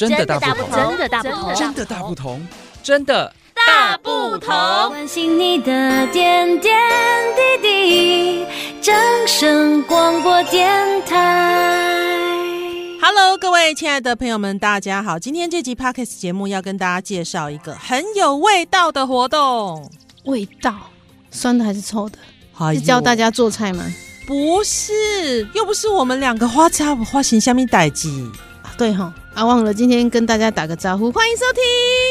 真的大不同，真的大不同，真的大不同，真的大不同。关心你的点点滴滴，掌声广播电台。Hello，各位亲爱的朋友们，大家好。今天这集 Podcast 节目要跟大家介绍一个很有味道的活动。味道，酸的还是臭的？哎、是教大家做菜吗？不是，又不是我们两个花茶花型下面代机。对哈，啊忘了今天跟大家打个招呼，欢迎收听，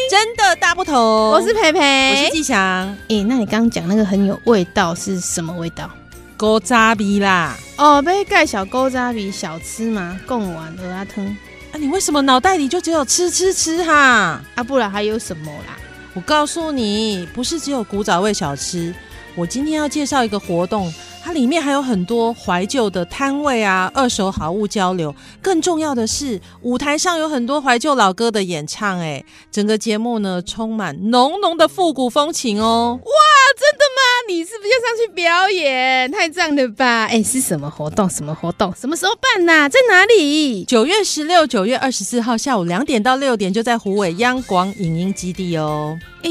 真的大不同。我是培培，我是季祥。诶，那你刚刚讲那个很有味道是什么味道？古早味啦。哦，被盖小古早味小吃嘛？贡丸、蚵仔汤。啊，你为什么脑袋里就只有吃吃吃哈？啊，不然还有什么啦？我告诉你，不是只有古早味小吃。我今天要介绍一个活动。它里面还有很多怀旧的摊位啊，二手好物交流。更重要的是，舞台上有很多怀旧老歌的演唱。哎，整个节目呢，充满浓浓的复古风情哦。哇，真的吗？你是不是要上去表演？太赞了吧！哎，是什么活动？什么活动？什么时候办呐、啊？在哪里？九月十六、九月二十四号下午两点到六点，就在虎尾央广影音基地哦。哎。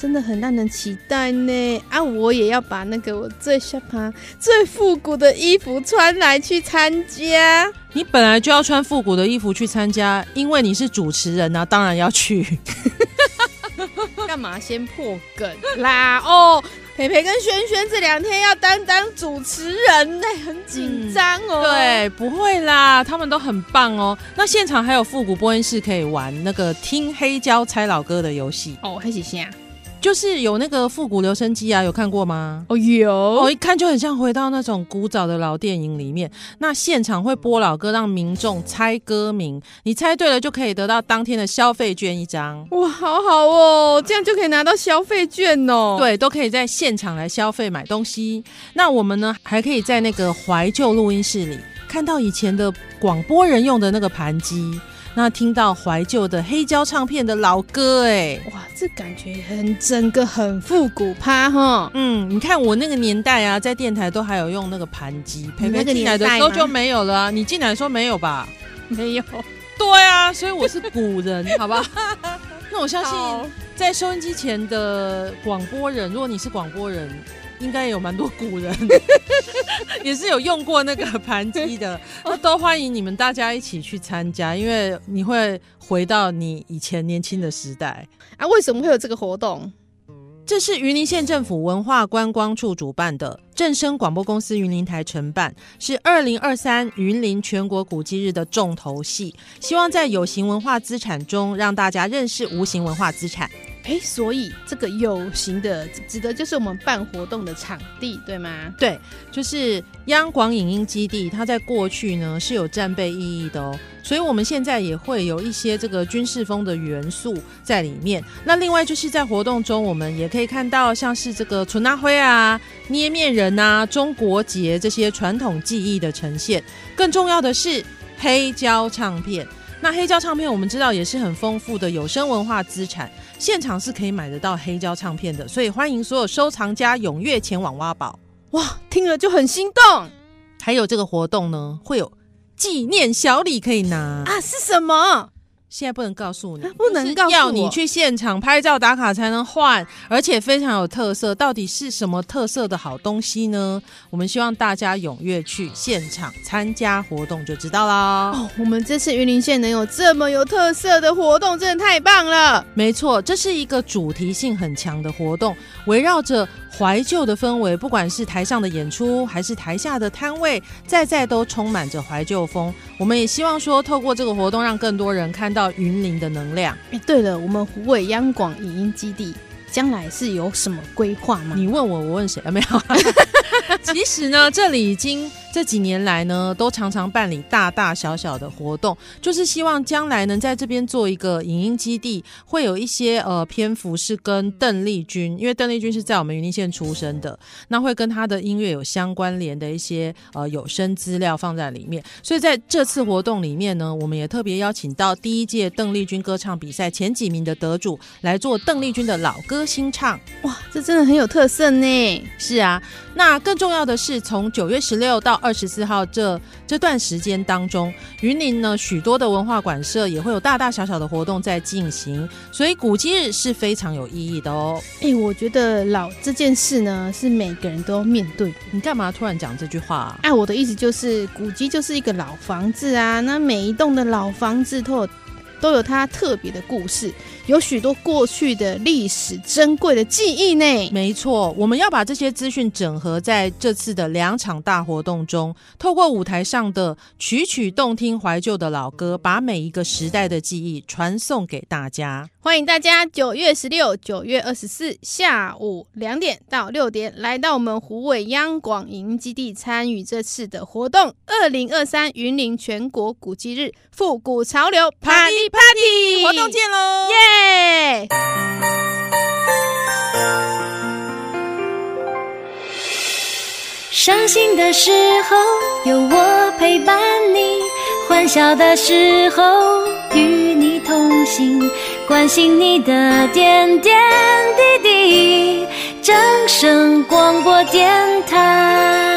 真的很让人期待呢！啊，我也要把那个我最下趴、最复古的衣服穿来去参加。你本来就要穿复古的衣服去参加，因为你是主持人啊，当然要去。干嘛先破梗啦？哦，培培跟轩轩这两天要担当主持人呢，很紧张哦、嗯。对，不会啦，他们都很棒哦。那现场还有复古播音室可以玩那个听黑胶猜老歌的游戏哦，还是啥？就是有那个复古留声机啊，有看过吗？哦，有，哦，一看就很像回到那种古早的老电影里面。那现场会播老歌，让民众猜歌名，你猜对了就可以得到当天的消费券一张。哇，好好哦，这样就可以拿到消费券哦。对，都可以在现场来消费买东西。那我们呢，还可以在那个怀旧录音室里看到以前的广播人用的那个盘机。那听到怀旧的黑胶唱片的老歌，哎，哇，这感觉很整个很复古趴哈。嗯，你看我那个年代啊，在电台都还有用那个盘机，培培进来的时候就没有了啊。你进来的时候没有吧？没有。对啊，所以我是古人，好吧？那我相信在收音机前的广播人，如果你是广播人。应该有蛮多古人，也是有用过那个盘机的，那都欢迎你们大家一起去参加，因为你会回到你以前年轻的时代啊！为什么会有这个活动？这是云林县政府文化观光处主办的，正声广播公司云林台承办，是二零二三云林全国古迹日的重头戏，希望在有形文化资产中让大家认识无形文化资产。哎，所以这个有形的指的就是我们办活动的场地，对吗？对，就是央广影音基地，它在过去呢是有战备意义的哦，所以我们现在也会有一些这个军事风的元素在里面。那另外就是在活动中，我们也可以看到像是这个春呐灰啊、捏面人啊、中国结这些传统技艺的呈现。更重要的是黑胶唱片，那黑胶唱片我们知道也是很丰富的有声文化资产。现场是可以买得到黑胶唱片的，所以欢迎所有收藏家踊跃前往挖宝。哇，听了就很心动。还有这个活动呢，会有纪念小礼可以拿啊？是什么？现在不能告诉你，不能告诉我，要你去现场拍照打卡才能换，而且非常有特色。到底是什么特色的好东西呢？我们希望大家踊跃去现场参加活动就知道啦。哦，我们这次云林县能有这么有特色的活动，真的太棒了。没错，这是一个主题性很强的活动，围绕着怀旧的氛围，不管是台上的演出还是台下的摊位，在在都充满着怀旧风。我们也希望说，透过这个活动，让更多人看到。到云林的能量。哎，对了，我们湖北央广影音基地将来是有什么规划吗？你问我，我问谁？啊，没有。其实呢，这里已经。这几年来呢，都常常办理大大小小的活动，就是希望将来能在这边做一个影音基地，会有一些呃篇幅是跟邓丽君，因为邓丽君是在我们云林县出生的，那会跟她的音乐有相关联的一些呃有声资料放在里面。所以在这次活动里面呢，我们也特别邀请到第一届邓丽君歌唱比赛前几名的得主来做邓丽君的老歌新唱。哇，这真的很有特色呢！是啊，那更重要的是，从九月十六到二十四号这这段时间当中，云林呢许多的文化馆社也会有大大小小的活动在进行，所以古迹日是非常有意义的哦。哎、欸，我觉得老这件事呢，是每个人都要面对。你干嘛突然讲这句话啊？哎、啊，我的意思就是，古迹就是一个老房子啊，那每一栋的老房子都有都有它特别的故事。有许多过去的历史珍贵的记忆呢。没错，我们要把这些资讯整合在这次的两场大活动中，透过舞台上的曲曲动听、怀旧的老歌，把每一个时代的记忆传送给大家。欢迎大家九月十六、九月二十四下午两点到六点来到我们湖尾央广营基地参与这次的活动——二零二三云林全国古迹日复古潮流 Party Party，活动见喽！耶！伤心的时候有我陪伴你，欢笑的时候与你同行，关心你的点点滴滴。掌声广播电台。